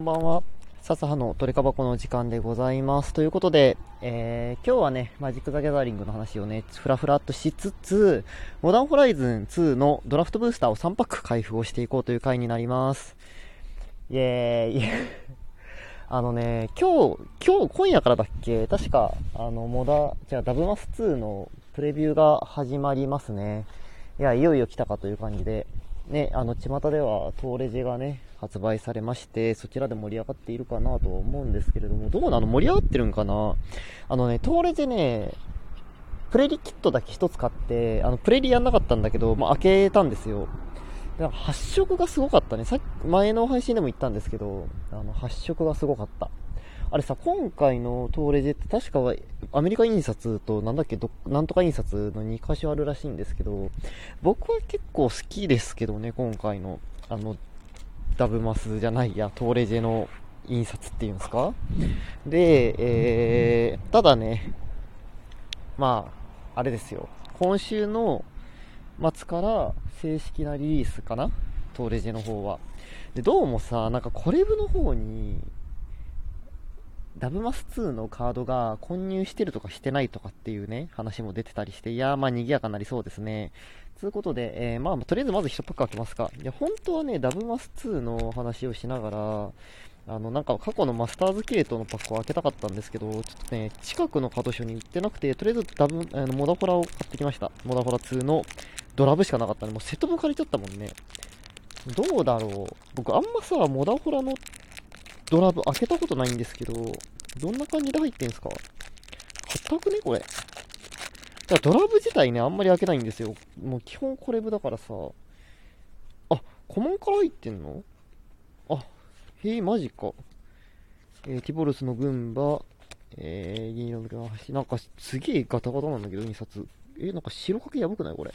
こんばんは。笹葉の鳥かばこの時間でございます。ということで、えー、今日はね、マジック・ザ・ギャザリングの話をね、ふらふらっとしつつ、モダンホライズン2のドラフトブースターを3パック開封をしていこうという回になります。イェーイ。あのね、今日、今日、今夜からだっけ？確か、あの、モダ、じゃあ、ダブマス2のプレビューが始まりますね。いや、いよいよ来たかという感じで、ね、あの、巷では、トーレジがね、発売されまして、そちらで盛り上がっているかなと思うんですけれども、どうなの？盛り上がってるんかな？あのね、トーレジね、プレリキットだけ一つ買って、あの、プレリやんなかったんだけど、まあ、開けたんですよ。だから発色がすごかったね。さっき、前の配信でも言ったんですけど、あの、発色がすごかった。あれさ、今回のトーレジェって確かはアメリカ印刷となんだっけ、なんとか印刷の2箇所あるらしいんですけど、僕は結構好きですけどね、今回の、あの、ダブマスじゃないや、トーレジェの印刷っていうんですか？で、えー、ただね、まあ、あれですよ。今週の末から正式なリリースかな？トーレジェの方は。で、どうもさ、なんかコレブの方に、ダブマス2のカードが混入してるとかしてないとかっていうね、話も出てたりして、いやーまあ賑やかになりそうですね。つうことで、えー、まあ、とりあえずまず1パック開けますか。いや、本当はね、ダブマス2の話をしながら、あの、なんか過去のマスターズ系統のパックを開けたかったんですけど、ちょっとね、近くのカードショーに行ってなくて、とりあえずダブ、あの、モダホラを買ってきました。モダホラ2のドラブしかなかったんで、もうセット分借りちゃったもんね。どうだろう。僕あんまさ、モダホラのドラブ開けたことないんですけど、どんな感じで入ってんすか？硬くね？これ。だドラブ自体ね、あんまり開けないんですよ。もう基本コレブだからさ。あ、コモンから入ってんの？あ、へえ、マジか。えー、ティボルスの群馬、えー、銀色の橋。なんかすげえガタガタなんだけど、印刷。えー、なんか白かけやばくない？これ。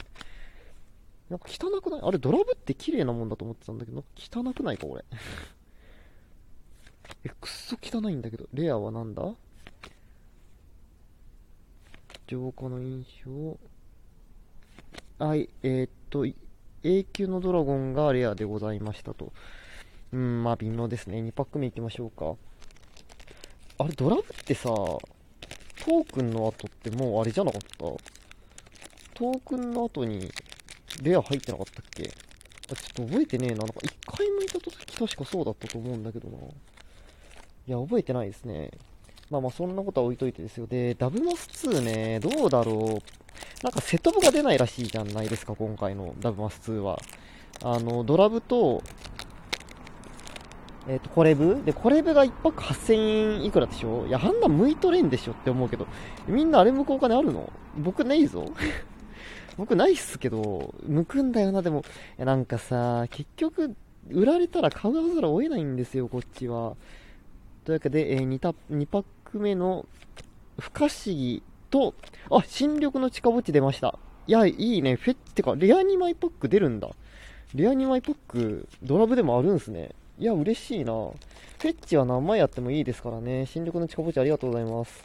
なんか汚くない？あれ、ドラブって綺麗なもんだと思ってたんだけど、汚くないかこれ。え、くっそ汚いんだけど。レアはなんだ？浄化の印象。はい、えー、っと、永久のドラゴンがレアでございましたと。うん、まあ微妙ですね。2パック目いきましょうか。あれ、ドラブってさ、トークンの後ってもうあれじゃなかった？トークンの後にレア入ってなかったっけ？あ、ちょっと覚えてねえな。なんか1回目いた時確かそうだったと思うんだけどな。いや、覚えてないですね。まあまあそんなことは置いといてですよ。で、ダブマス2ね、どうだろう。なんかセトブが出ないらしいじゃないですか、今回のダブマス2は。あの、ドラブと、えっ、ー、と、コレブ？で、コレブが1泊8000円いくらでしょ？いや、判断向いとれんでしょって思うけど、みんなあれ向くお金あるの？僕ないぞ。僕ないっすけど、向くんだよな、でも。いや、なんかさ、結局、売られたら買うはずら追えないんですよ、こっちは。というわけで、えー、2, タ2パック目の不可思議と、あ、新緑の近ぼっち出ました。いや、いいね。フェッチ、てか、レア2枚パック出るんだ。レア2枚パック、ドラブでもあるんすね。いや、嬉しいな。フェッチは何枚やってもいいですからね。新緑の近ぼっちありがとうございます。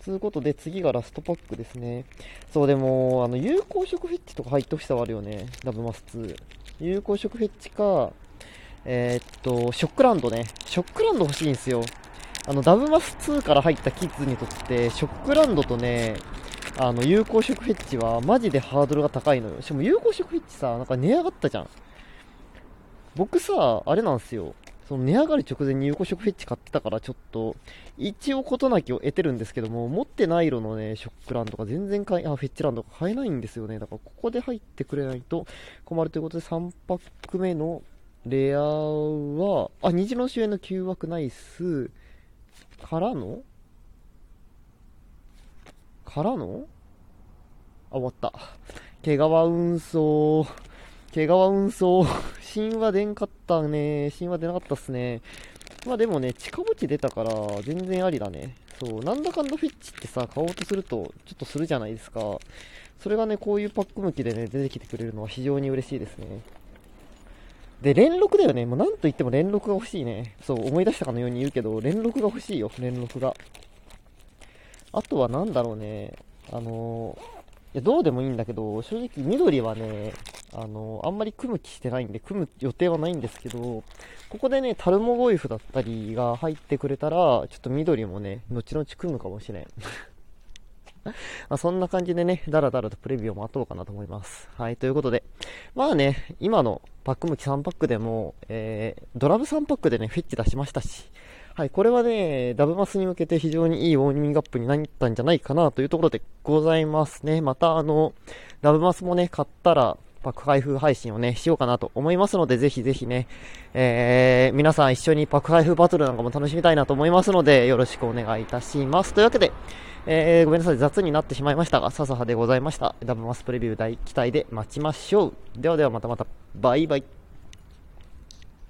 つうことで、次がラストパックですね。そう、でも、あの、有効色フェッチとか入ってほしさはあるよね。ダブマス2。有効色フェッチか、えー、っと、ショックランドね。ショックランド欲しいんですよ。あの、ダブマス2から入ったキッズにとって、ショックランドとね、あの、有効色フェッチはマジでハードルが高いのよ。しかも有効色フェッチさ、なんか値上がったじゃん。僕さ、あれなんですよ。その値上がる直前に有効色フェッチ買ってたからちょっと、一応事なきを得てるんですけども、持ってない色のね、ショックランドが全然買え、あ、フェッチランドが買えないんですよね。だからここで入ってくれないと困るということで3パック目のレアは、あ、虹の主演の9枠ナイスからの？からの？あ、終わった。毛皮運送。毛皮運送。神話出んかったね。神話出なかったっすね。まあでもね、近ぼち出たから、全然ありだね。そう、なんだかんだフェッチってさ、買おうとすると、ちょっとするじゃないですか。それがね、こういうパック向きでね、出てきてくれるのは非常に嬉しいですね。で、連録だよね。もうなんと言っても連録が欲しいね。そう、思い出したかのように言うけど、連録が欲しいよ、連録が。あとはなんだろうね。あの、いや、どうでもいいんだけど、正直緑はね、あの、あんまり組む気してないんで、組む予定はないんですけど、ここでね、タルモゴイフだったりが入ってくれたら、ちょっと緑もね、後々組むかもしれん。まそんな感じでね、だらだらとプレビューを待とうかなと思います。はい、ということで、まあね、今のパック剥き3パックでも、えー、ドラム3パックでね、フィッチ出しましたし、はい、これはね、ダブマスに向けて非常にいいウォーミングアップになったんじゃないかなというところでございますね。また、あの、ダブマスもね、買ったら、パック開封配信をね、しようかなと思いますので、ぜひぜひね、えー、皆さん一緒にパク開封バトルなんかも楽しみたいなと思いますので、よろしくお願いいたします。というわけで、えー、ごめんなさい、雑になってしまいましたが、笹葉でございました。ダブマスプレビュー大期待で待ちましょう。ではではまたまた、バイバイ。